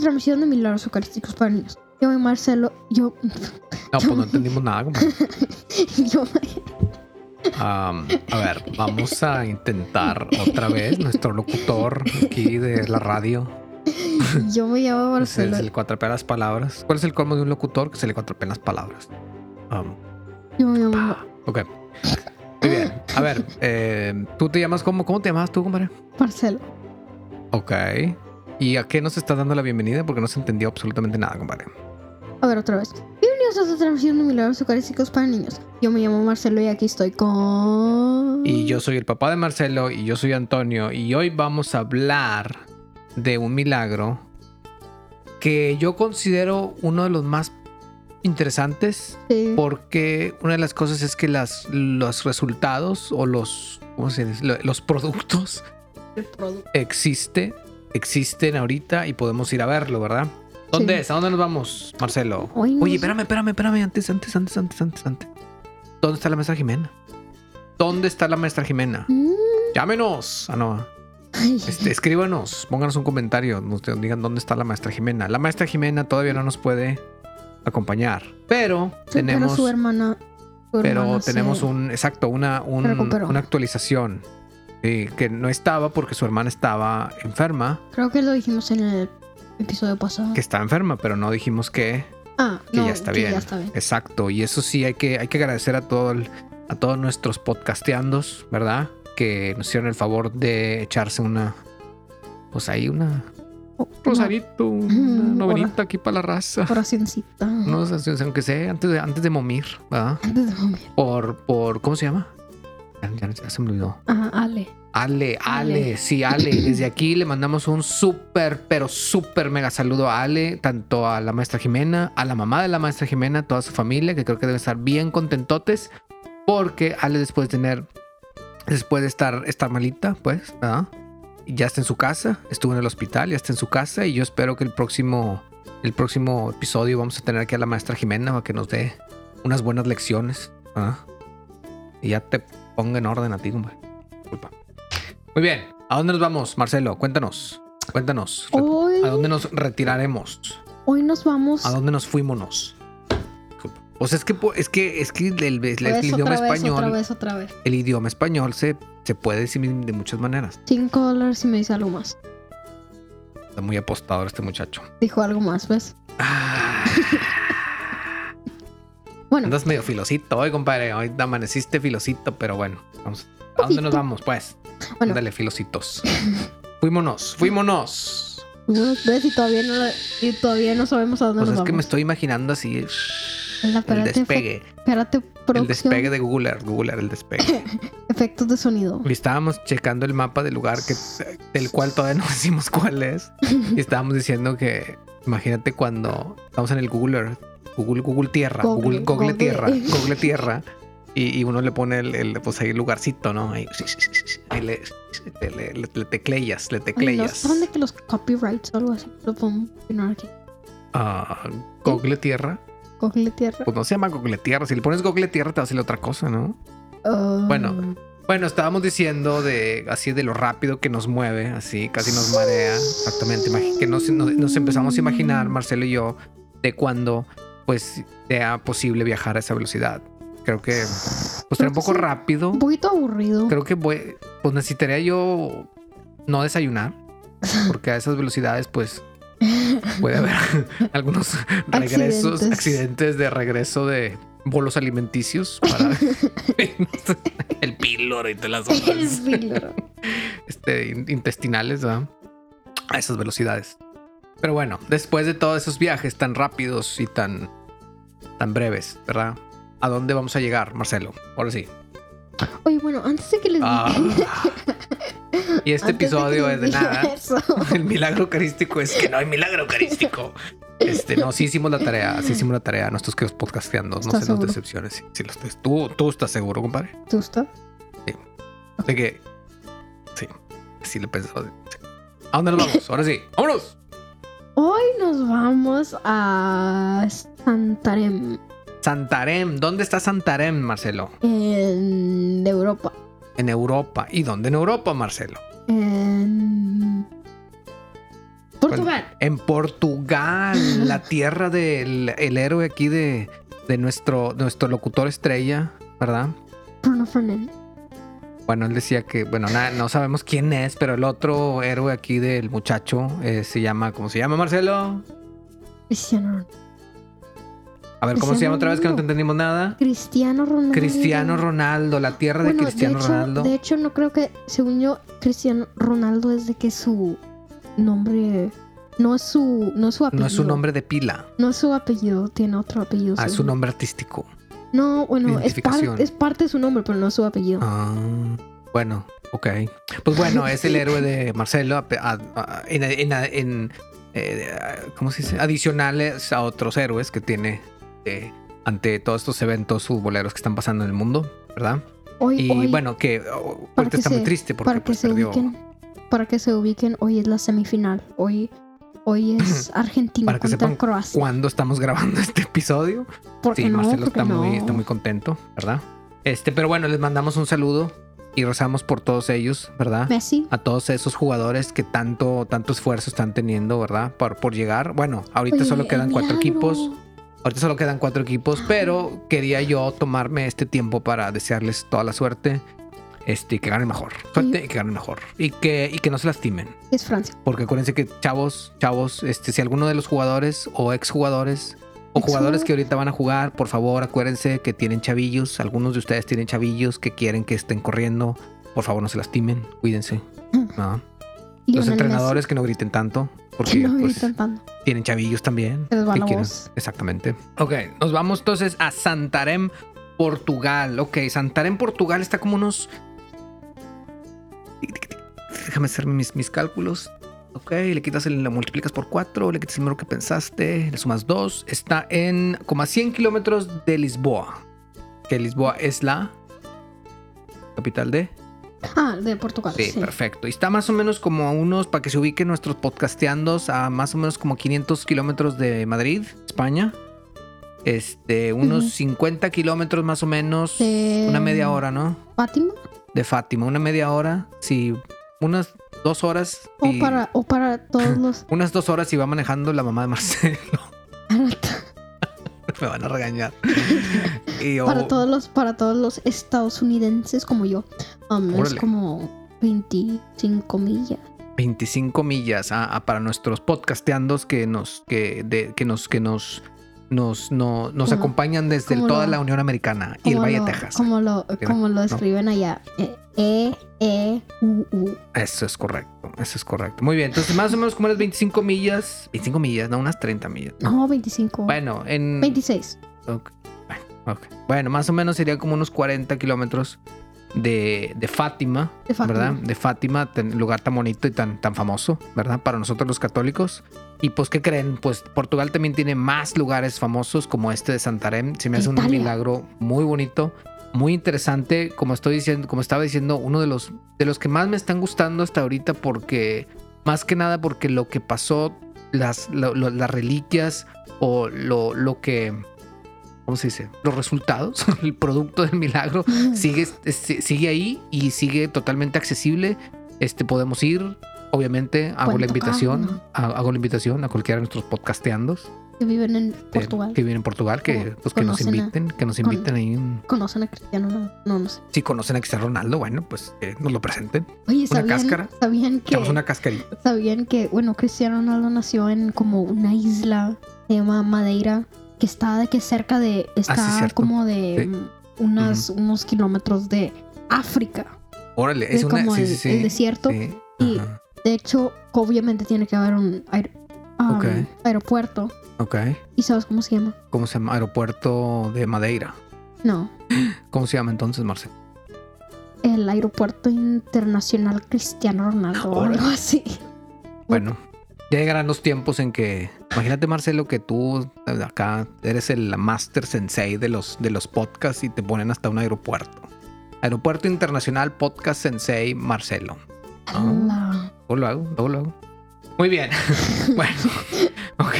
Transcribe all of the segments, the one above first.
transmisión de Milagros Eucarísticos para niños. Yo soy Marcelo. Yo. No, pues no entendimos nada, compadre. Yo. Am, a ver, vamos a intentar otra vez nuestro locutor aquí de la radio. Yo me llamo Marcelo. es el cuatrapea las palabras. ¿Cuál es el colmo de un locutor? Que se le cuatrapean las palabras. Yo me llamo ok. Muy bien. A ver, eh, ¿tú te llamas cómo? ¿Cómo te llamas tú, compadre? Marcelo. Ok. ¿Y a qué nos estás dando la bienvenida? Porque no se entendió absolutamente nada, compadre. A ver, otra vez. Bienvenidos a esta transmisión de Milagros Eucarísticos para niños. Yo me llamo Marcelo y aquí estoy con. Y yo soy el papá de Marcelo y yo soy Antonio y hoy vamos a hablar de un milagro que yo considero uno de los más interesantes Sí. porque una de las cosas es que las, los resultados o los, ¿cómo se dice? Lo- los productos El producto. existe, existen ahorita y podemos ir a verlo, ¿verdad? ¿Dónde Sí. es? ¿A dónde nos vamos, Marcelo? Hoy Oye, espérame, espérame, espérame, antes, antes, antes, antes, antes, antes. ¿Dónde está la maestra Jimena? ¿Dónde está la maestra Jimena? Mm. Llámenos. No. Ay, Este, escríbanos, pónganos un comentario, nos digan dónde está la maestra Jimena. La maestra Jimena todavía no nos puede acompañar, pero sí, tenemos, Pero su hermana. su pero hermana tenemos se- un, exacto, una, un- una actualización sí, que no estaba porque su hermana estaba enferma, Creo que lo dijimos en el episodio pasado. que está enferma, pero no dijimos que, Ah, que no, ya está que bien. ya está bien. Exacto, y eso sí hay que, hay que agradecer a todo el- a todos nuestros podcasteandos, ¿verdad? Que nos hicieron el favor de echarse una, pues ahí una Oh, Rosarito, una Mm, novenita aquí para la raza. Una oracioncita. No, sé, aunque sea antes de, antes de momir, ¿verdad? Antes de dormir. Por, por, ¿cómo se llama? Ya, ya- se me olvidó. Ah, Ale. Ale, Ale, Ale. sí, Ale. Desde aquí le mandamos un súper, pero súper mega saludo a Ale, tanto a la maestra Jimena, a la mamá de la maestra Jimena, toda su familia, que creo que deben estar bien contentotes, porque Ale después de tener, después de estar, estar malita, pues, ¿verdad? Ya está en su casa, estuvo en el hospital, ya está en su casa, y yo espero que el próximo, el próximo episodio vamos a tener aquí a la maestra Jimena para que nos dé unas buenas lecciones, ¿verdad? Y ya te ponga en orden a ti, hombre. Disculpa. Muy bien. ¿A dónde nos vamos, Marcelo? Cuéntanos. Cuéntanos. Hoy, ¿A dónde nos retiraremos? hoy nos vamos. ¿A dónde nos fuímonos? Disculpa. Pues es que es que es que el, el- el idioma otra vez, español, otra vez, otra vez. el idioma español se, se puede decir de muchas maneras. 5 dólares y me dice algo más. Está muy apostador este muchacho. Dijo algo más, ¿ves? Ah, Bueno, andas medio filosito hoy, compadre. Hoy te amaneciste filosito, pero bueno. Vamos. ¿A dónde nos vamos, pues? Bueno. Ándale, filositos. fuímonos, fuímonos. ¿ves? Y todavía no, y todavía no sabemos a dónde Pues nos es que me estoy imaginando así el despegue. Espérate, El despegue de Google Earth, Google Earth, el despegue. Efectos de sonido. Y estábamos checando el mapa del lugar que, del cual todavía no decimos cuál es. Y estábamos diciendo que, imagínate cuando estamos en el Google Earth, Google, Google Tierra, Google, Google, Google, Google. Tierra, Google Tierra. Y, y uno le pone el, el, pues ahí el lugarcito, ¿no? Ahí, ahí le, le, le- le- le tecleyas, le Ay, no, tecleyas. ¿Saben de que los copyrights o algo así lo podemos aquí? Ah, Google Tierra. Cogle tierra. Pues no se llama Google Tierra. Si le pones Google Tierra te va a salir otra cosa, ¿no? Ah, Bueno. Bueno, estábamos diciendo de así de lo rápido que nos mueve, así casi nos marea. Exactamente, que nos, nos- nos empezamos a imaginar, Marcelo y yo, de cuando pues sea posible viajar a esa velocidad. Creo que pues será un poco sí. rápido. Un poquito aburrido. Creo que voy, pues necesitaría yo no desayunar, porque a esas velocidades pues puede haber algunos regresos, Accidentes. accidentes de regreso de bolos alimenticios para el píloro y todas las El otras este, in- intestinales ¿verdad? a esas velocidades. Pero bueno, después de todos esos viajes tan rápidos y tan, tan breves, ¿verdad? ¿A dónde vamos a llegar, Marcelo? Ahora sí. Oye, bueno, antes de que les Ah. Y este antes que episodio es de diga nada. eso, El milagro eucarístico es que no hay milagro eucarístico. Este, no, sí hicimos la tarea, sí hicimos la tarea. Nuestros queridos podcasteando, no ¿Estás se nos decepciones. Sí, sí lo estoy. ¿Tú, tú estás seguro, compadre. ¿Te gusta? De que sí, sí lo pensó. Sí. ¿A dónde nos vamos? Ahora sí, vámonos. Hoy nos vamos a Santarém, Santarém, ¿dónde está Santarém, Marcelo? en Europa. En Europa. ¿Y dónde en Europa, Marcelo? En Portugal. En Portugal, la tierra del el héroe aquí de, de nuestro, nuestro locutor estrella, ¿verdad? Bruno Fernandes. Bueno, él decía que, bueno, na- no sabemos quién es, pero el otro héroe aquí del muchacho eh, se llama, ¿cómo se llama, Marcelo? Cristiano Ronaldo. A ver, ¿cómo se llama otra vez que no te Cristiano entendimos nada? Cristiano Ronaldo. Cristiano Ronaldo, la tierra de Cristiano hecho, Ronaldo. De hecho, no creo que, según yo, Cristiano Ronaldo es de que su nombre no es su, no es su apellido. No es su nombre de pila, No es su apellido, tiene otro apellido. ah, es su nombre artístico. No, bueno, es, par- es parte de su nombre, pero no su apellido. Ah, bueno, ok. Pues bueno, es el héroe de Marcelo en, en- en, eh, ¿cómo se dice? Adicionales a otros héroes que tiene eh, ante todos estos eventos futboleros que están pasando en el mundo, ¿verdad? Hoy, Y hoy, bueno, que oh, ahorita está muy triste porque para que pues, se perdió. ubiquen, para que se ubiquen, hoy es la semifinal. Hoy, hoy es Argentina Para que contra sepan Croacia. ¿Cuándo estamos grabando este episodio? ¿Por qué Sí, no? Marcelo ¿Por qué está muy, no? está muy contento, ¿verdad? Este, pero bueno, les mandamos un saludo y rezamos por todos ellos, ¿verdad? Messi. a todos esos jugadores que tanto, tanto esfuerzo están teniendo, ¿verdad? Por, por llegar. Bueno, ahorita Oye, solo quedan cuatro equipos. Ahorita solo quedan cuatro equipos, pero quería yo tomarme este tiempo para desearles toda la suerte. Este, que ganen mejor. Suerte y que ganen mejor. Y que, y que no se lastimen. Es Francia. Porque acuérdense que chavos, chavos, este, si alguno de los jugadores o exjugadores o jugadores que ahorita van a jugar, por favor, acuérdense que tienen chavillos. Algunos de ustedes tienen chavillos que quieren que estén corriendo. Por favor, no se lastimen. Cuídense. ¿no? Los Lionel entrenadores que no griten tanto, porque que no pues, tanto. tienen chavillos también. Se les va que la quieren- voz. Exactamente. Ok, nos vamos entonces a Santarém, Portugal. Ok, Santarém, Portugal está como unos. Déjame hacer mis, mis cálculos. Ok, le quitas el, lo multiplicas por 4, le quitas el número que pensaste, le sumas 2. Está en como a 100 kilómetros de Lisboa. Que Lisboa es la capital de. Ah, de Portugal. Sí, Sí, perfecto. Y está más o menos como a unos, para que se ubiquen nuestros podcasteandos, a más o menos como 500 kilómetros de Madrid, España. Este, unos Ujú. 50 kilómetros más o menos. De- Una media hora, ¿no? Fátima. De Fátima, una media hora. Sí, unas dos horas. O para, o para todos los. Unas dos horas y va manejando la mamá de Marcelo. Me van a regañar. Y yo- para todos los, para todos los estadounidenses como yo. Um, es como 25 millas. 25 millas ah, ah, para nuestros podcasteandos que nos que de, que nos que nos nos no- nos acompañan desde como toda lo- la Unión Americana y el Valle lo- de Texas. Como lo, como lo no. escriben allá. E, E, E, U, U. Eso es correcto, eso es correcto. Muy bien, entonces más o menos como unas 25 millas, 25 millas, no unas 30 millas. No, 25. Bueno, en 26. Ok, Bueno, ok. Bueno, más o menos sería como unos 40 kilómetros de, de Fátima, De Fátima. ¿verdad? De Fátima, ten- lugar tan bonito y tan, tan famoso, ¿verdad? Para nosotros los católicos. Y pues, ¿qué creen? Pues Portugal también tiene más lugares famosos como este de Santarém. Se me hace un milagro muy bonito, muy interesante. Como estoy diciendo, como estaba diciendo, uno de los, de los que más me están gustando hasta ahorita porque, más que nada porque lo que pasó, las, lo- lo- las reliquias o lo, lo que... ¿Cómo se dice? Los resultados, el producto del milagro sigue, si- sigue ahí y sigue totalmente accesible. Este podemos ir, obviamente, hago la invitación, hago la invitación a cualquiera de nuestros podcasteandos Que viven en eh, Portugal. que viven en Portugal, que, pues, que nos conocen a- inviten, que nos con- inviten ahí. un- ¿Conocen a Cristiano? No, no, no sé. Si conocen a Cristiano Ronaldo, bueno, pues que nos lo presenten. Oye, Una ¿sabían, cáscara. ¿sabían que, una cascarita. sabían que, bueno, Cristiano Ronaldo nació en como una isla, se llama Madeira, que está de que cerca de, está Ah, sí, como de Sí. unos kilómetros de África. Órale, Es es una. como Sí, el, desierto. Y- ajá, De hecho, obviamente tiene que haber un aer- um, Ok. aeropuerto. Ok. ¿Y sabes cómo se llama? ¿Cómo se llama? Aeropuerto de Madeira. No, ¿Cómo se llama entonces, Marcelo? el aeropuerto internacional Cristiano Ronaldo o algo así. Bueno, ya llegarán los tiempos en que. Imagínate, Marcelo, que tú acá eres el master sensei de los, de los podcasts y te ponen hasta un aeropuerto. Aeropuerto Internacional Podcast Sensei Marcelo. Ah. La- Luego lo hago, luego lo hago. Muy bien. bueno, ok.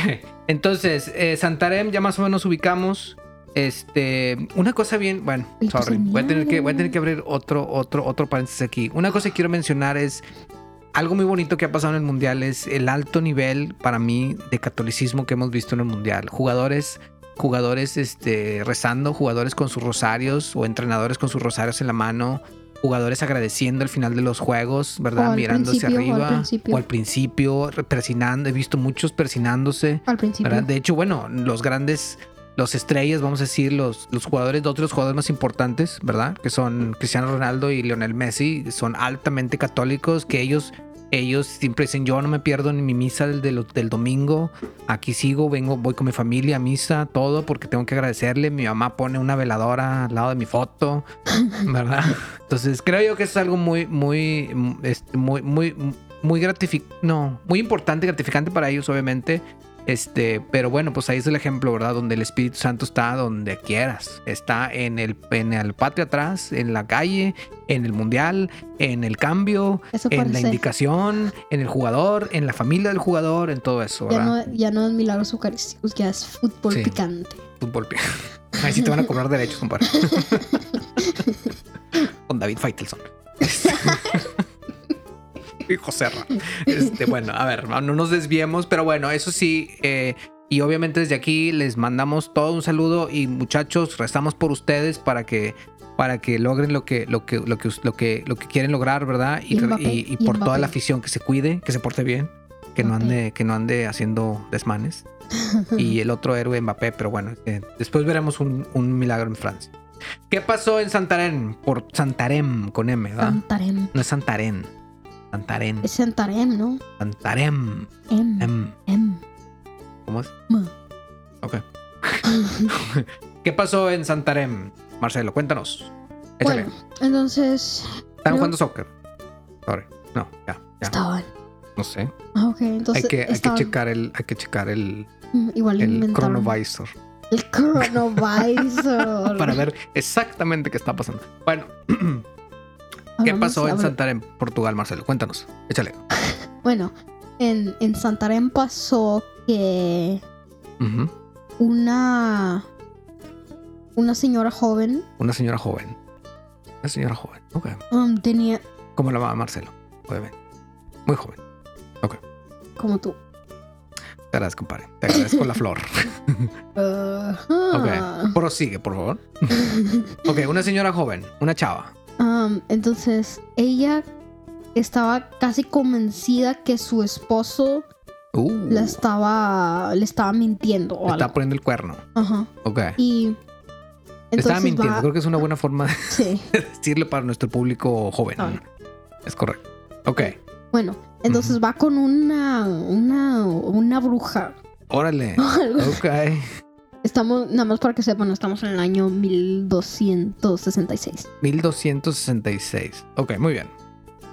Entonces, eh, Santarém ya más o menos ubicamos. Este, una cosa bien, bueno, sorry, voy a tener que, voy a tener que abrir otro, otro, otro paréntesis aquí. Una cosa que quiero mencionar es, algo muy bonito que ha pasado en el mundial es el alto nivel para mí de catolicismo que hemos visto en el mundial. Jugadores jugadores este, rezando, jugadores con sus rosarios o entrenadores con sus rosarios en la mano, jugadores agradeciendo al final de los juegos, ¿verdad? O al Mirándose principio, o al arriba principio. o al principio, persinando. He visto muchos persinándose. Al principio. ¿verdad? De hecho, bueno, los grandes, los estrellas, vamos a decir, los, los jugadores, dos de los jugadores más importantes, ¿verdad? Que son Cristiano Ronaldo y Lionel Messi, son altamente católicos, que ellos, ellos siempre dicen, yo no me pierdo ni mi misa del, del, del domingo, aquí sigo, vengo, voy con mi familia a misa, todo, porque tengo que agradecerle. Mi mamá pone una veladora al lado de mi foto, ¿verdad? Entonces, creo yo que es algo muy, muy, este, muy, muy, muy gratificante, no, muy importante, gratificante para ellos, obviamente. Este, pero bueno, pues ahí es el ejemplo, ¿verdad? Donde el Espíritu Santo está donde quieras. Está en el, en el patio atrás, en la calle, en el mundial, en el cambio, Eso en la indicación, en el jugador, en la familia del jugador, en todo eso, Ya ¿verdad? no, ya no es milagros eucarísticos, ya es fútbol Sí. picante. Fútbol. Ahí sí te van a cobrar derechos, compadre. Con David Faitelson. y José Ra. Este, bueno, a ver, no nos desviemos, pero bueno, eso sí. eh, y obviamente desde aquí les mandamos todo un saludo y muchachos, rezamos por ustedes para que para que logren lo que lo que lo que lo que lo que quieren lograr, ¿verdad? Y, Y Mbappé, y- y por toda la afición que se cuide, que se porte bien, que no Mbappé. ande que no ande haciendo desmanes y el otro héroe Mbappé, pero bueno, eh, después veremos un, un milagro en Francia. ¿Qué pasó en Santarém? Por Santarém con M, ¿verdad? Santarem. No es Santarén. Santarém. Es Santarem, ¿no? Santarém. M. Em, M. ¿Cómo es? Ma. Ok. ¿Qué pasó en Santarém? Marcelo, cuéntanos. Échale. Bueno, entonces ¿Están jugando soccer? Sorry. No, ya, ya. estaban. No sé. Ah, ok, entonces Hay que, hay que checar el, hay que checar el, Mm, Igual el chronovisor El coronavirus. para ver exactamente qué está pasando. Bueno, ¿qué Hablamos- pasó en Santarém, Portugal, Marcelo? Cuéntanos. Échale. Bueno, en, en Santarém pasó que una una señora joven Una señora joven. Una señora joven. Ok. um, tenía Como la mamá Marcelo, obviamente. Muy joven. como tú. Te agradezco, compadre. Te agradezco la flor. Ajá. Ok. Prosigue, por favor. Ok, una señora joven, una chava. Um, entonces ella estaba casi convencida que su esposo Uh, la estaba le estaba mintiendo o le está algo. poniendo el cuerno. Ajá. Ok. Y Le estaba entonces mintiendo. va- Creo que es una buena forma de sí. decirlo para nuestro público joven. Es correcto. Ok. Bueno, entonces va con una una una bruja. Órale. Ok. Estamos nada más para que sepan, estamos en el año 1266. 1266. Ok, muy bien.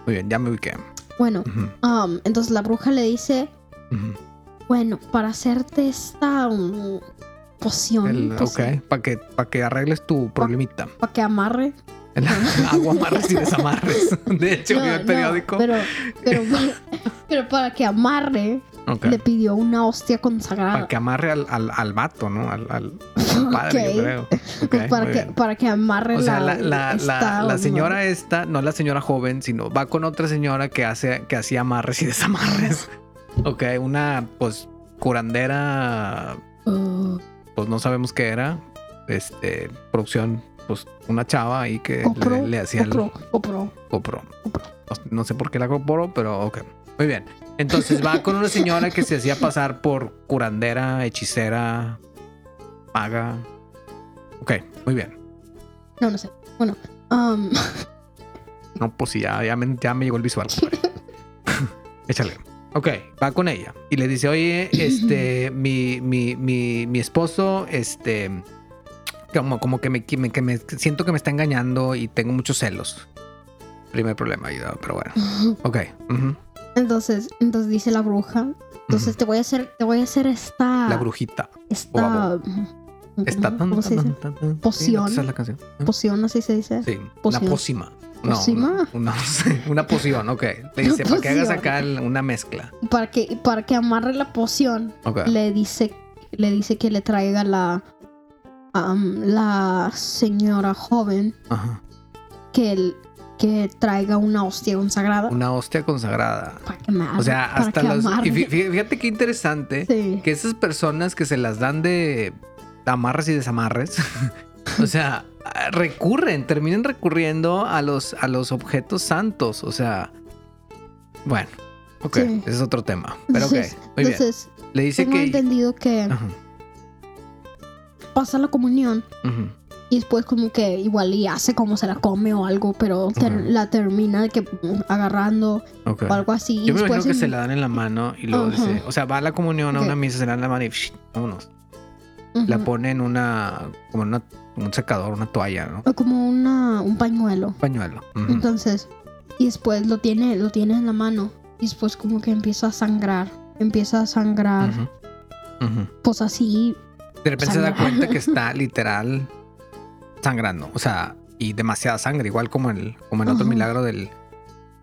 Muy bien, ya me ubiqué. Bueno, um, entonces la bruja le dice, bueno, para hacerte esta um, poción, El- ok, para que, pa' que arregles tu problemita. para que amarre. El agua amarres y desamarres. De hecho, No, vi el no, periódico. pero, pero, pero para que amarre, Le pidió una hostia Para consagrada. que amarre al, al, al vato, ¿no? Al, padre, yo creo. Ok, para, que, para que amarre O sea, la, la, la, la, esta- la señora esta, no la señora joven, sino va con otra señora que hace, que hacía amarres y desamarres. Ok, una pues curandera, Uh, pues no sabemos qué era. Este, producción, pues una chava ahí que Copro, le, le hacía el copro, copro. copro. Copro. No, no sé por qué la copro, pero ok. Muy bien. Entonces va con una señora que se hacía pasar por curandera, hechicera, maga. Ok, muy bien. No, no sé. Bueno, um, No, pues sí, ya, ya, me, ya me llegó el visual. Échale. Ok, va con ella y le dice, oye, este, mi, mi, mi, mi esposo, este, como, como que, me, que me- que me siento que me está engañando y tengo muchos celos. Primer problema, pero bueno. Ok. ujú, entonces, entonces dice la bruja. Entonces te voy a hacer, te voy a hacer esta, La brujita. esta, Está ¿cómo se dice? Poción. Esa es la canción. ¿no? Poción, así se dice. Sí, una pócima. No. Una, una, una poción, ok. Le dice, para que hagas acá una mezcla. Para que, para que amarre la poción, Ok. le dice, le dice que le traiga la, la señora joven Ajá. que el- que traiga una hostia consagrada. Una hostia consagrada. Para que me O sea, para hasta que los. amarre. Y fíjate qué interesante Sí. que esas personas que se las dan de amarres y desamarres, o sea, recurren, terminan recurriendo a los, a los objetos santos. O sea, bueno, ok, Sí. ese es otro tema. Pero ok, Entonces, muy bien. entonces Le dice tengo que. entendido que Ajá, pasa la comunión ujú, y después como que igual y hace como se la come o algo, pero ter- la termina de que agarrando o algo así. Yo me imagino que se la dan en la mano y luego dice, o sea, va a la comunión a una misa, se la dan en la mano y psh, vámonos. La pone en una, como en una, un secador, una toalla, ¿no? O como una, un pañuelo. Pañuelo. Entonces, y después lo tiene, lo tiene en la mano. Y después como que empieza a sangrar. Empieza a sangrar. Pues así. De repente se da cuenta que está literal sangrando. O sea, y demasiada sangre, igual como el, como el otro milagro del,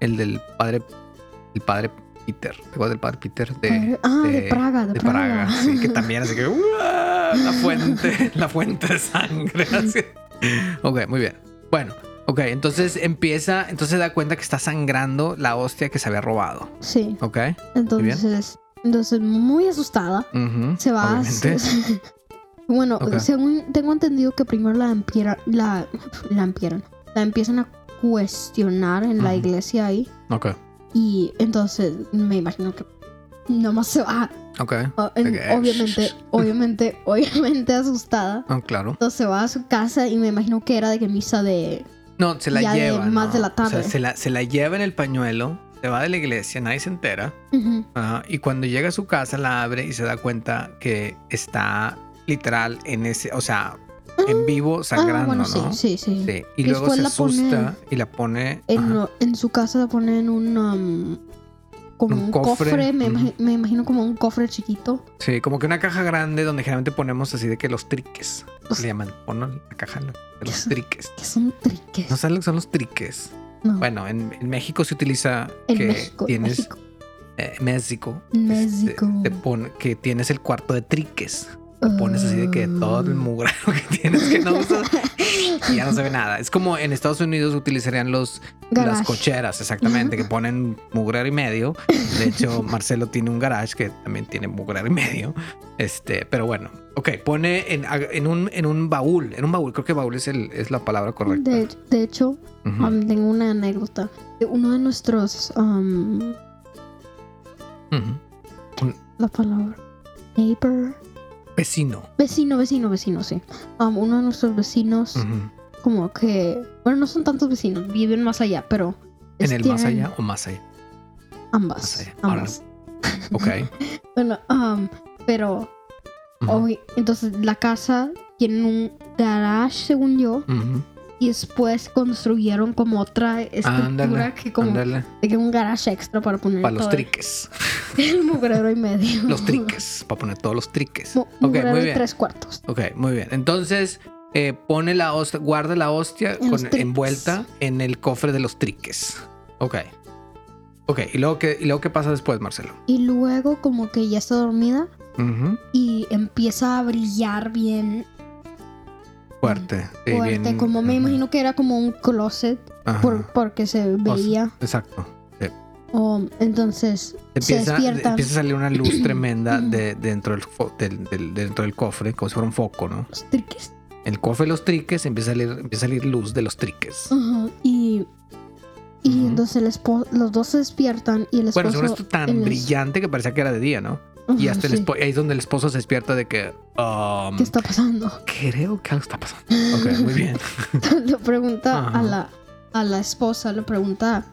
el del padre, el padre Peter. ¿Te acuerdas del padre Peter? De, ah, de, de- Praga, de, de Praga. Praga. Sí, que también así que la fuente, la fuente de sangre. así. Ok, muy bien. Bueno, ok, entonces empieza, entonces da cuenta que está sangrando la hostia que se había robado. Sí. Ok. Entonces, entonces muy asustada. Se va a... obviamente. bueno, Ok. según tengo entendido que primero la empiera, la, la empieran. La empiezan a cuestionar en la Ujú. iglesia ahí. Ok, Y entonces me imagino que nomás se va. ok. o- en- Ok. obviamente, obviamente, obviamente asustada. Ah, claro. Entonces se va a su casa y me imagino que era de que misa de... No, se la Ya de lleva. más ¿no? de la O sea, tarde. se la, se la lleva en el pañuelo, se va de la iglesia, nadie se entera. Ujú. ajá, y cuando llega a su casa, la abre y se da cuenta que está literal en ese, o sea, en vivo sangrando, ah, bueno, ¿no? sí, sí, sí. Sí, Y luego se pone- asusta y la pone. En, en su casa la ponen un... um, como Un un, cofre, cofre, me, me imagino como un cofre chiquito. Sí, como que una caja grande donde generalmente ponemos así de que los triques. Los- Le llaman, pon la caja de los son? triques. Que son triques. ¿No sabes lo que son los triques? No. Bueno, en, en México se utiliza en que México, en tienes México. eh, México. México. Este, te pone que tienes el cuarto de triques. Te pones así de que todo el mugrero que tienes que no usas y ya no se ve nada. Es como en Estados Unidos utilizarían los las cocheras, exactamente, que ponen mugrero y medio. De hecho, Marcelo tiene un garage que también tiene mugrero y medio. Este, pero bueno, ok, pone en, en un, en un baúl, en un baúl, creo que baúl es, el, es la palabra correcta. De, de hecho, um, tengo una anécdota. Uno de nuestros... um, la palabra... Neighbor. Vecino. Vecino, vecino, vecino, sí. Um, uno de nuestros vecinos, como que... Bueno, no son tantos vecinos, viven más allá, pero... ¿En el más allá o más allá? Ambas. Más allá. Ambas. Ok. Bueno, um, pero... Hoy, entonces, la casa tiene un garage, según yo. Ujú. Y después construyeron como otra estructura que como ándale. de que un garage extra para poner Para los triques. el mugrero y medio. Los triques. Para poner todos los triques. Mugrero muy bien. tres cuartos. Ok, muy bien. Entonces, eh, pone la hostia, guarda la hostia con- envuelta en el cofre de los triques. Ok. Ok, ¿y luego qué, y luego qué pasa después, Marcelo? Y luego como que ya está dormida y empieza a brillar bien Fuerte. sí, fuerte. bien, como me imagino que era como un closet por, porque se veía. Exacto. Entonces se Empieza, despiertan. empieza a salir una luz tremenda de, dentro, del, fo- del- del- dentro del cofre, como si fuera un foco, ¿no? Los triques. El cofre de los triques empieza a salir, empieza a salir luz de los triques. Ajá, Y, y entonces el los dos se despiertan y el esposo... Bueno, según esto tan brillante que parecía que era de día, ¿no? Y hasta el sí. espo- ahí es donde el esposo se despierta de que. um, ¿Qué está pasando? Creo que algo está pasando. Ok, muy bien. le pregunta Ajá. a la, a la esposa, le pregunta,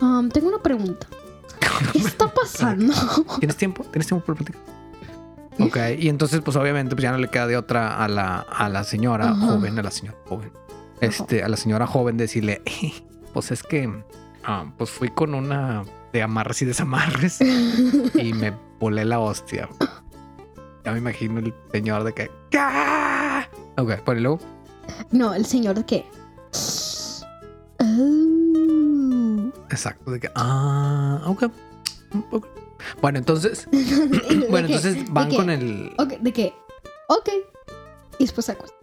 "Um, tengo una pregunta. ¿Qué está pasando? ¿Tienes tiempo? ¿Tienes tiempo para platicar? Ok, y entonces, pues obviamente, pues ya no le queda de otra a la, a la señora Ajá. joven, a la señora joven. Este, a la señora joven decirle, pues es que, ah, pues fui con una de amarres y desamarres y me volé la hostia. Ya me imagino el señor de que, "¡Ah!". Ok, luego, no, el señor de qué? Oh. exacto, de que, ah, ok. ok. Bueno, entonces, ¿De bueno, entonces ¿De van con el, Ok, de qué? Ok. Y después se acuesta.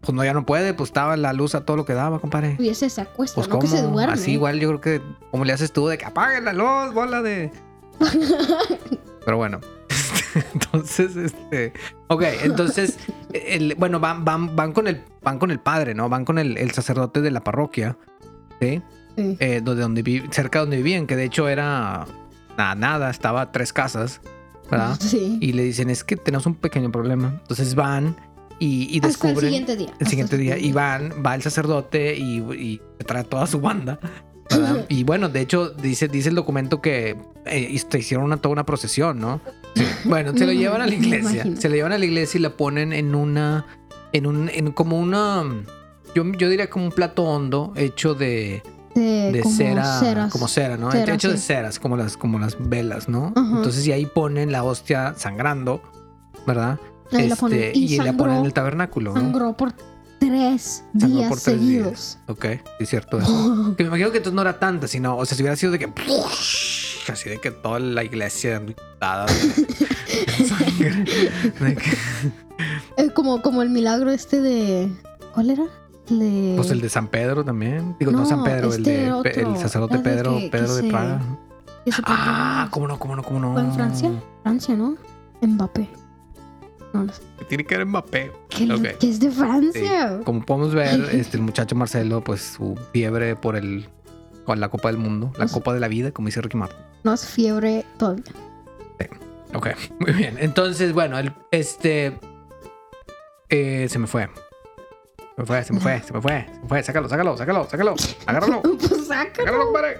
pues no, ya no puede, pues estaba la luz a todo lo que daba, compadre. Y ese se acuesta, Pues no que se cómo, duerme. así igual yo creo que, como le haces tú, de que apaguen la luz, bola de... Pero bueno, entonces, este, ok, entonces, el- bueno, van, van, van con el, van con el padre, ¿no? Van con el, el sacerdote de la parroquia, ¿sí? Sí. Eh, donde, donde vi- cerca de donde vivían, que de hecho era nada, nada, estaba a tres casas, ¿verdad? Sí. Y le dicen, es que tenemos un pequeño problema. Entonces van y, y Hasta el descubren siguiente día. el siguiente día y van, va el sacerdote y, y trae toda su banda. ¿Verdad? y bueno, de hecho, dice, dice el documento que eh, hicieron una, toda una procesión, ¿no? Sí. Bueno, se lo llevan a la iglesia. Se lo llevan a la iglesia y la ponen en una. En un. En como una. Yo, yo diría como un plato hondo hecho de, De, de como cera. ceras. Como cera, ¿no? Cera, hecho de ceras, como las, como las velas, ¿no? Entonces, y ahí ponen la hostia sangrando, ¿verdad? Ahí la ponen. Este, Y, y la ponen en el tabernáculo, ¿no? sangró por tres días por tres seguidos. días. Ok, es cierto eso. Que me imagino que entonces no era tanta, sino, o sea, si hubiera sido de que. Así de que toda la iglesia de. De que- Eh, como, como el milagro este de. ¿Cuál era? De... Pues el de San Pedro también. Digo, no, No, San Pedro, el este de era Pe- el sacerdote de Pedro, que- Pedro que de Praga. se Ah, cómo no, cómo no, cómo no. ¿Fue en Francia? Francia, ¿no? Mbappé. Tiene que ver Mbappé. ¿Qué, Ok. que es de Francia? Como podemos ver, este, el muchacho Marcelo, pues su fiebre por el con la Copa del Mundo, la Copa de la Vida, como dice Ricky Martin. No es fiebre todavía. Ok, muy bien. Entonces, bueno, el, este eh, se me fue. Se me fue, se me fue, se me fue, se me fue. Sácalo, sácalo, sácalo, sácalo. Agárralo. pues sácalo. Agárralo, compadre.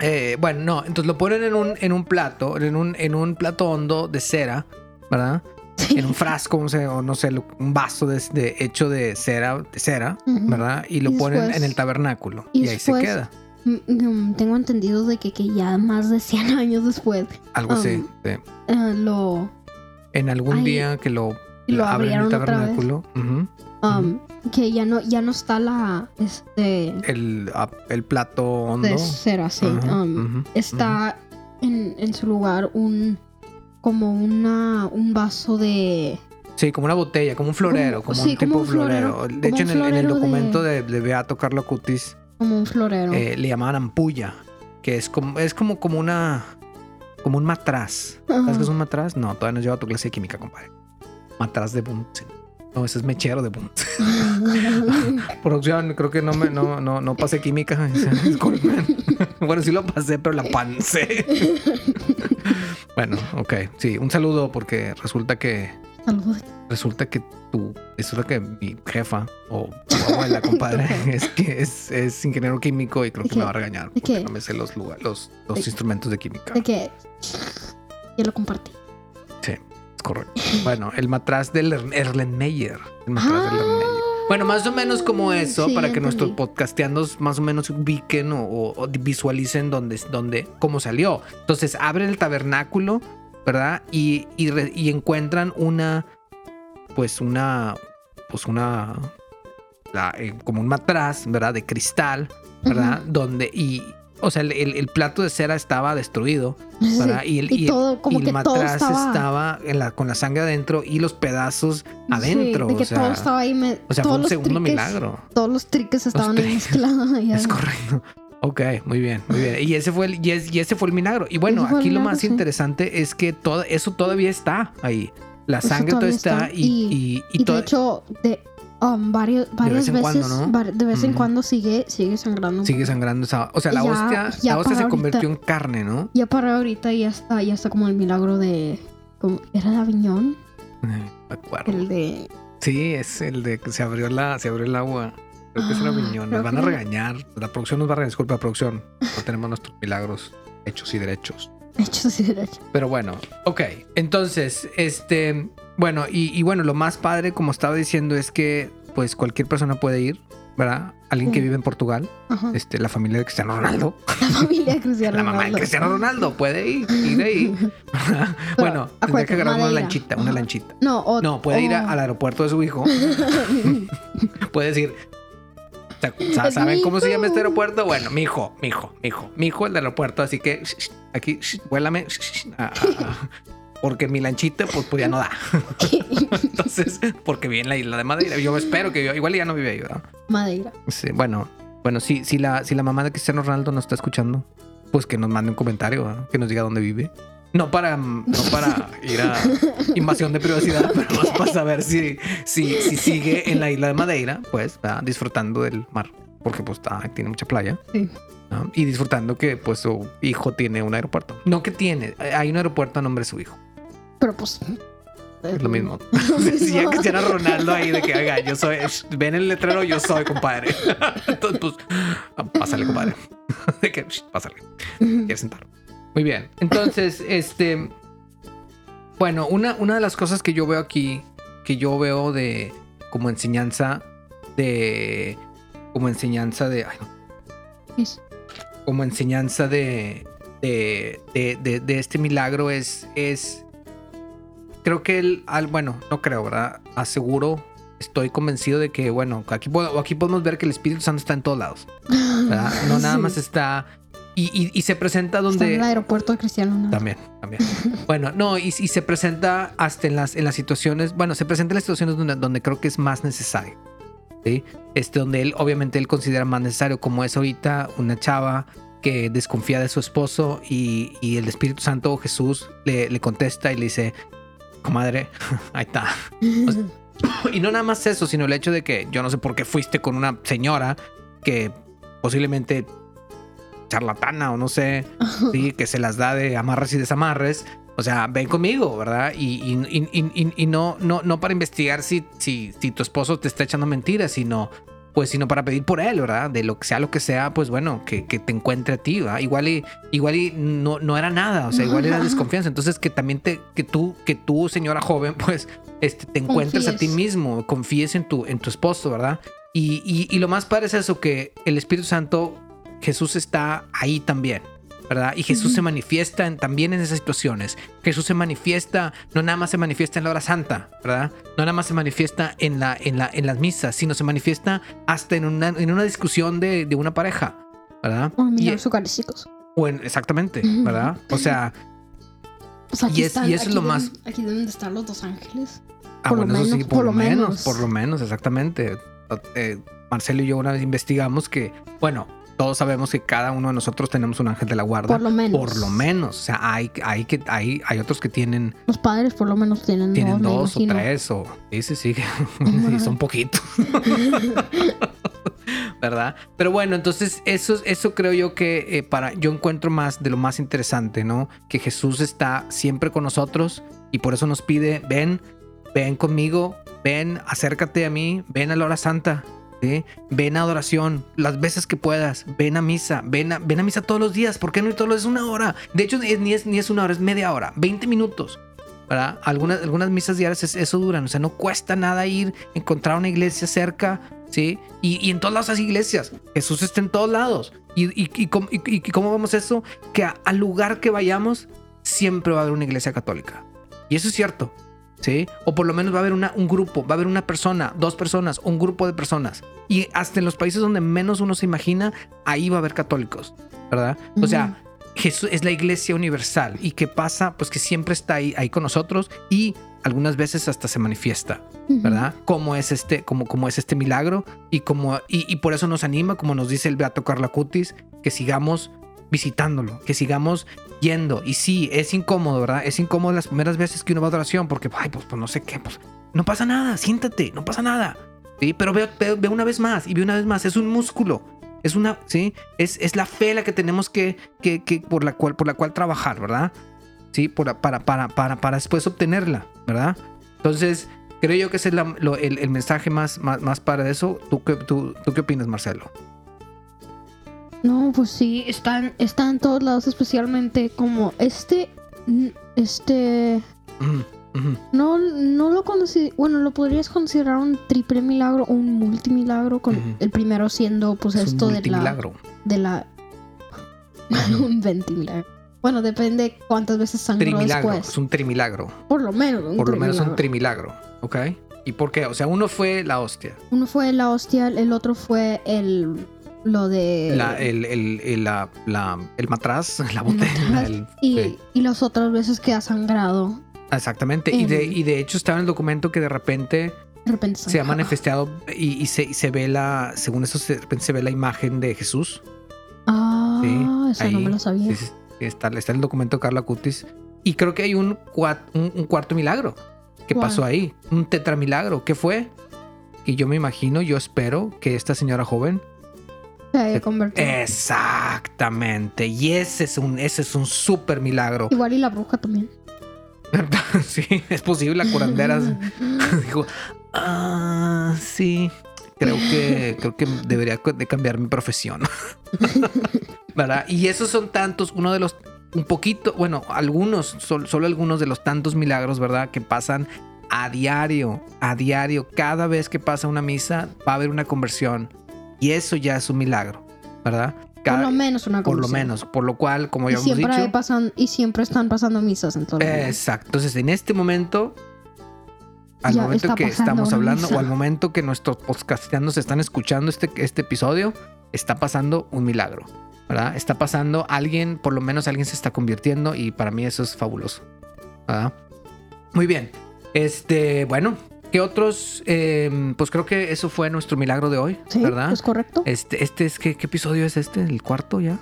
Eh, bueno, no, entonces lo ponen en un, en un plato, en un, en un plato hondo de cera, ¿verdad? Sí. En un frasco, no sé, o no sé, un vaso de, de- hecho de cera, de cera. ¿verdad? Y lo Y ponen después- en el tabernáculo. y Y, ahí se queda. Mm, mm, Tengo entendido de que, que ya más de 100 años después Algo así. um, sí. eh, lo, En algún ahí- día que lo, lo abren el tabernáculo. um, que ya no ya no está la este el, ah, el plato hondo. de cera sí um, está en, en su lugar un como una un vaso de Sí, como una botella, como un florero, Como- como sí, un como tipo un florero. florero, De como hecho, en el, en el florero de- documento de, de Beato Carlo Cutis como un florero eh, le llamaban ampulla, que es como, es como, como una como un matraz. ¿Sabes qué es un matraz? No, todavía no lleva tu clase de química, compadre. Matraz de Bunsen. No, ese es mechero de Bunsen. Producción, creo que no me, no, no, no pasé química. Disculpen. bueno, sí lo pasé, pero la pancé. bueno, ok. Sí, un saludo porque resulta que Saludos. resulta que tu resulta que mi jefa o tu abuela, compadre, es que es, es ingeniero químico y creo ¿De que me va a regañar ¿De porque no me sé los lugar- los, los ¿De- instrumentos de química. de que ya lo compartí Es correcto. Bueno, el matraz del Er- Erlenmeyer. El matraz del Ah, Erlenmeyer. Bueno, más o menos como eso, sí, para que nuestros podcasteandos más o menos ubiquen o, o- o visualicen dónde, dónde, cómo salió. Entonces abren el tabernáculo, ¿verdad? Y, y, re- y encuentran una, pues una, pues una, la- eh, como un matraz, ¿verdad? De cristal, ¿verdad? Donde, y, o sea, el, el- el plato de cera estaba destruido. Y el, y y el- todo como y el que todo matraz estaba, estaba, en la, con la sangre adentro y los pedazos adentro. Sí, de que o sea, todo estaba ahí me- o sea, fue un segundo triques- milagro. todos los triques estaban ahí mezclados ahí Es correcto. Ok, muy bien, muy bien. Y ese fue el, y, es- y ese fue el milagro. Y bueno, aquí lo más sí. interesante es que todo, eso todavía está ahí. La sangre todavía está, está. y, y, y Y de todo- hecho, de um, varios, varias vez veces, cuando, ¿no? var- de vez en cuando sigue, sigue sangrando. sigue sangrando esa. O sea, la Ya- hostia, ya la hostia se convirtió ahorita- en carne, ¿no? Ya para ahorita ya está, ya está como el milagro de. como- ¿Era de Aviñón? Me acuerdo. El de. Sí, es el de que se abrió la, se abrió el agua. Creo que es el Ah, Aviñón. Nos van a regañar. La producción nos va a regañar. Disculpa, producción. No tenemos nuestros milagros hechos y derechos. Hecho sí, derecho. Pero bueno, ok. Entonces, este, bueno, y, y bueno, lo más padre, como estaba diciendo, es que pues cualquier persona puede ir, ¿verdad? Alguien que vive en Portugal, Ajá. este, la familia de Cristiano Ronaldo, La familia de Cristiano la mamá de Ronaldo. Cristiano Ronaldo puede ir, ir ahí. bueno, tendría que agarrar una lanchita, una lanchita. No, o, No, puede ir a- al aeropuerto de su hijo, puede decir, sa- sa- ¿saben cómo se llama este aeropuerto? Bueno, mi hijo, mi hijo, mi hijo, mi hijo el del aeropuerto, así que sh- sh, aquí, sh, vuélame. a- porque mi lanchita, pues, pues ya no da. Entonces, porque vive en la isla de Madeira. Yo espero que igual ya no vive ahí, ¿verdad? Madeira. Sí, bueno, bueno, sí, si la, si la mamá de Cristiano Ronaldo nos está escuchando, pues que nos mande un comentario, ¿verdad? que nos diga dónde vive. No para, no para ir a invasión de privacidad, pero más para saber si, si, si sigue en la isla de Madeira, pues, ¿verdad? disfrutando del mar, porque pues está, tiene mucha playa. Sí. ¿no? Y disfrutando que pues su hijo tiene un aeropuerto. No que tiene, hay un aeropuerto a nombre de su hijo. Pero pues. Es lo mismo. Ya mismo. Cristiano Ronaldo ahí de que, oiga, yo soy, ven el letrero, yo soy, compadre. Entonces, pues, ah, pásale, compadre. De que, "Shh, pásale. ¿Quieres sentar? Muy bien. Entonces, este, bueno, una, una de las cosas que yo veo aquí, que yo veo de, como enseñanza de, como enseñanza de, ay, no, como enseñanza de, de, de, de- de este milagro es, es, creo que el, al, bueno, no creo, ¿verdad? Aseguro, estoy convencido de que, bueno, aquí, puedo- aquí podemos ver que el Espíritu Santo está en todos lados, ¿verdad? No nada Sí. más está, y, y- y se presenta Está en donde... el aeropuerto de Cristiano Ronaldo. También, también. Bueno, no, y, y se presenta hasta en las, en las situaciones, bueno, se presenta en las situaciones donde, donde creo que es más necesario. ¿sí? Este, donde él, obviamente, él considera más necesario, como es ahorita una chava que desconfía de su esposo y, y el Espíritu Santo o Jesús le, le contesta y le dice, comadre, ahí está. Y no nada más eso, sino el hecho de que yo no sé por qué fuiste con una señora que posiblemente charlatana o no sé, sí, que se las da de amarres y desamarres. O sea, ven conmigo, ¿verdad? Y, y- y- y- y- y no, no, no para investigar si, si, si tu esposo te está echando mentiras, sino pues sino para pedir por él, ¿verdad? De lo que sea lo que sea, pues bueno, que, que te encuentre a ti, ¿verdad? Igual y, igual y no, no era nada, o sea, igual era desconfianza. Entonces que también te, que tú, que tú, señora joven, pues este, te encuentres a ti mismo, confíes en tu, en tu esposo, ¿verdad? Y, y- y lo más padre es eso, que el Espíritu Santo, Jesús está ahí también, ¿verdad? Y Jesús se manifiesta en- también en esas situaciones. Jesús se manifiesta, no nada más se manifiesta en la hora santa, ¿verdad? No nada más se manifiesta en, la, en, la, en las misas, sino se manifiesta hasta en una, en una discusión de, de una pareja, ¿verdad? O Y- milagros eucarísticos. o en- exactamente. ¿verdad? O sea, Pues aquí Y es- están- y eso es aquí lo deben- más- Aquí deben de estar los dos ángeles. Ah, Por lo bueno, eso sí, menos, por, por lo lo menos, menos. por lo menos, exactamente. Eh, Marcelo y yo una vez investigamos que, bueno, todos sabemos que cada uno de nosotros tenemos un ángel de la guarda. Por lo menos. Por lo menos. O sea, hay, hay, que, hay, hay otros que tienen, Los padres por lo menos tienen, tienen dos, o tres o... Sí, sí, sí. son poquitos. ¿Verdad? Pero bueno, entonces eso, eso creo yo que eh, para yo encuentro más de lo más interesante, ¿no? Que Jesús está siempre con nosotros y por eso nos pide, ven, ven conmigo, ven, acércate a mí, ven a la hora santa, ¿sí? ven a adoración las veces que puedas, ven a misa, ven a, ven a misa todos los días, ¿por qué no ir todos los días? Una hora. De hecho, es- ni, es, ni es una hora, es media hora, 20 minutos. ¿verdad? Algunas, algunas misas diarias es- eso duran, o sea, no cuesta nada ir, encontrar una iglesia cerca, ¿sí? Y, y en todas las iglesias, Jesús está en todos lados. ¿Y, y, cómo- y- cómo vemos eso? Que al lugar que vayamos, siempre va a haber una iglesia católica. Y eso es cierto, ¿sí? O por lo menos va a haber una, un grupo, va a haber una persona, dos personas, un grupo de personas. Y hasta en los países donde menos uno se imagina, ahí va a haber católicos, ¿verdad? O sea, Jesús es la iglesia universal. ¿Y qué pasa? Pues que siempre está ahí, ahí con nosotros y algunas veces hasta se manifiesta. ¿verdad? Como es este, como, como es este milagro y como y, y por eso nos anima, como nos dice el Beato Carla Cutis, que sigamos visitándolo, que sigamos yendo. Y sí, es incómodo, ¿verdad? Es incómodo las primeras veces que uno va a adoración porque, ay, pues, pues no sé qué, pues no pasa nada, siéntate, no pasa nada. Sí, pero ve, ve- una vez más y ve una vez más, es un músculo. Es una, sí, es, es la fe la que tenemos que, que, que por la cual, por la cual trabajar, ¿verdad? Sí, por, para, para, para, para después obtenerla, ¿verdad? Entonces, creo yo que ese es el, el mensaje más, más, más para eso. ¿Tú qué, tú, ¿Tú qué opinas, Marcelo? No, pues sí, están, están en todos lados, especialmente como este, este, no, no lo conocí, bueno, lo podrías considerar un triple milagro o un multimilagro, con el primero siendo pues Es un esto de la, de la, un ventimilagro. Bueno, depende cuántas veces sangró Trimilagro. después. Es un trimilagro. Por lo menos, un Por lo menos un trimilagro. ¿Ok? ¿Y por qué? O sea, uno fue la hostia. Uno fue la hostia, el otro fue el, lo de... La, el, el, el, la, la- el matraz, la el botella. y, sí. y las otras veces que ha sangrado Exactamente. Y, de, y de hecho estaba en el documento que de repente De repente se ha manifestado y, y se, y se ve la, según eso, se, de repente se ve la imagen de Jesús. Ah, Sí, eso no ahí. me lo sabía. Sí, está, está en el documento de Carla Cutis. Y creo que hay un, un, un cuarto milagro que pasó ahí. Un tetramilagro. ¿Qué fue? Y yo me imagino, yo espero que esta señora joven. Se haya convertido. Exactamente. Y ese es un, ese es un súper milagro. Igual y la bruja también. sí, es posible. La curandera dijo, ah, sí. Creo que, creo que debería de cambiar mi profesión. ¿Verdad? Y esos son tantos, uno de los, un poquito, bueno, algunos, sol- solo algunos de los tantos milagros, ¿verdad? Que pasan a diario, a diario. Cada vez que pasa una misa va a haber una conversión. Y eso ya es un milagro, ¿verdad? Por Cada- lo menos una por lo menos. Por lo cual, como ya hemos siempre, dicho. pasan, y siempre están pasando misas en todo el mundo. Exacto. Entonces, en este momento, al Ya momento que estamos hablando, misa. o al momento que nuestros podcastianos están escuchando este, este episodio, está pasando un milagro. ¿Verdad? Está pasando alguien, por lo menos alguien se está convirtiendo, y para mí eso es fabuloso. ¿verdad? Muy bien. Este, bueno, ¿qué otros? Eh, pues creo que eso fue nuestro milagro de hoy, Sí, ¿verdad? es correcto. Este, este es ¿qué, qué episodio es este? ¿El cuarto ya?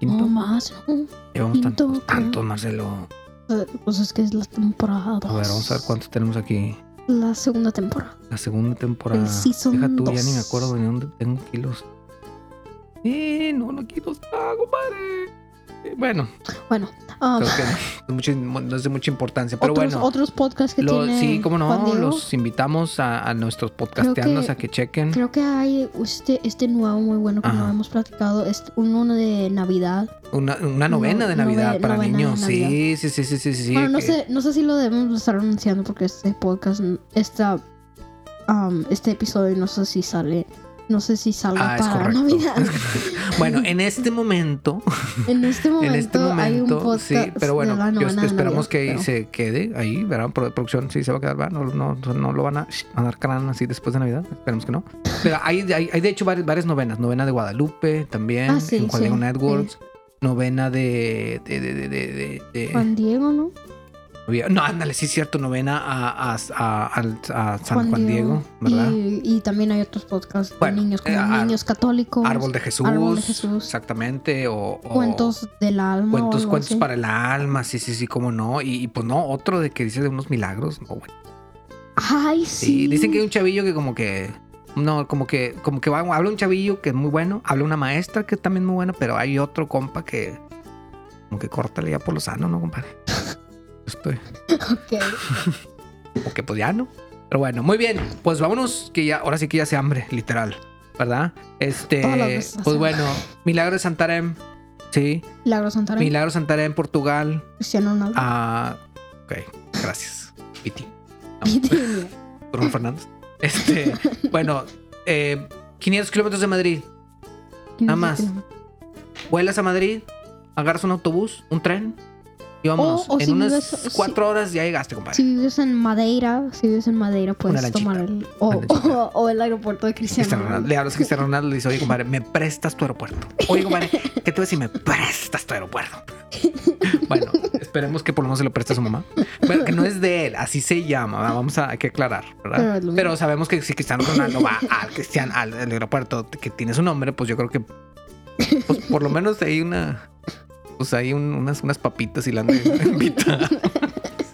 ¿Quinto? No más, ¿no? Llevamos quinto, tantos, tantos, Marcelo. Eh, Pues es que es la temporada A ver, vamos a ver cuántos tenemos aquí. La segunda temporada. La segunda temporada. El Deja tú, ya ni me acuerdo de dónde tengo kilos. Eh, no, no kilos. Ah, compadre. Bueno, Bueno, um, creo que no, es mucho- no es de mucha importancia. Pero otros, bueno, otros podcasts que tiene sí, como no, los invitamos a, a nuestros podcasteanos que- a que chequen. Creo que hay este, este nuevo muy bueno que no hemos platicado. Es uno de Navidad. Una, una novena No- de Navidad nove- para niños. Sí, sí, sí, sí, sí, sí. bueno, no que- sé, no sé si lo debemos estar anunciando porque este podcast, esta, um, este episodio no sé si sale, no sé si salga Ah, para. Navidad. Bueno, en este momento, en este momento, en este hay un momento, podcast sí, pero bueno, de la yo novena de esperamos Navidad, que pero- se quede ahí, ¿verdad? Pro- producción sí se va a quedar, ¿verdad? No, no, no lo van a, a dar crán así después de Navidad, esperemos que no. Pero hay, hay, hay de hecho varias, varias novenas, novena de Guadalupe también, Ah, sí, en Juan sí, Diego Networks, novena de, de, de, de, de, de- de- Juan Diego, ¿no? No, ándale, sí es cierto, novena a, a, a, al- a San Juan, Diego, ¿verdad? Y, y también hay otros podcasts Bueno, de niños como eh, Niños Católicos, Árbol de Jesús, Árbol de Jesús. exactamente, o, o- Cuentos del Alma. Cuentos, cuentos así. para el alma, sí, sí, sí, cómo no. Y, y, pues no, otro de que dice de unos milagros. no, bueno. Ay, Sí, sí. dicen que hay un chavillo que como que. No, como que, como que va, habla un chavillo que es muy bueno, habla una maestra que es también muy buena, pero hay otro compa que como que córtale ya por lo sano, ¿no, compadre? Estoy, Ok. como que pues ya no. Pero bueno, muy bien, pues vámonos, que ya, ahora sí que ya se hambre, literal, ¿verdad? Este, veces pues bueno, Milagro de Santarém, sí, Milagro Santarém. Milagro de Santarém, Portugal, Cristiano Ronaldo. Ah, ok, gracias. Piti. Bruno Fernández. Este, bueno, eh, 500 kilómetros de Madrid. Nada más. Vuelas a Madrid, agarras un autobús, un tren vámonos. O- o en si unas vives- cuatro horas ya llegaste, compadre. Si vives en Madeira, si vives en Madeira, puedes tomar el. O, o- el aeropuerto de Cristiano Cristiano Ronaldo. Le hablas a Cristiano Ronaldo y le dice, oye, compadre, ¿me prestas tu aeropuerto? Oye, compadre, ¿qué te voy a decir? ¿Me prestas tu aeropuerto? Bueno, esperemos que por lo menos se lo preste a su mamá. Bueno, que no es de él, así se llama, ¿verdad? vamos a hay que aclarar, ¿verdad? Pero, sabemos que si Cristiano Ronaldo va al, Cristian, al, al aeropuerto que tiene su nombre, pues yo creo que pues, por lo menos hay una, pues hay un- unas, unas papitas y la han de invitar.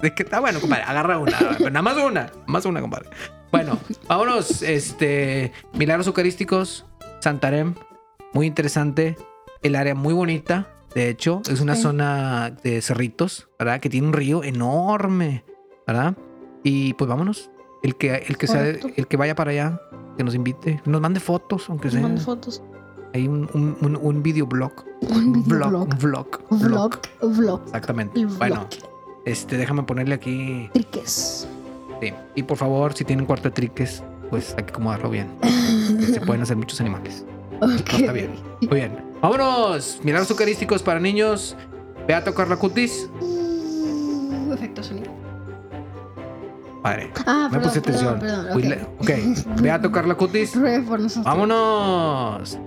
De que está bueno, compadre, agarra una, pero nada más una, nada más una, compadre. Bueno, vámonos, este, milagros eucarísticos, Santarém, muy interesante, el área muy bonita, de hecho, es una Sí. zona de cerritos, ¿verdad? Que tiene un río enorme, ¿verdad? Y pues vámonos, el que, el que sea, el que vaya para allá, que nos invite, nos mande fotos, aunque Nos sea. manda fotos. Hay un, un, un, un videoblog. Un videoblog. Un vlog. Vlog. Un vlog. Exactamente. Bueno, vlog. este, déjame ponerle aquí. Triques. Sí. Y por favor, si tienen cuarto de triques, pues hay que acomodarlo bien. Se pueden hacer muchos animales. Ok. No está bien. Muy bien. Vámonos. Milagros eucarísticos para niños. Ve a tocar la cutis. Uh, Efecto sonido. Padre. Ah, Me perdón, puse atención. perdón, ok. Ve a tocar la cutis. Vámonos.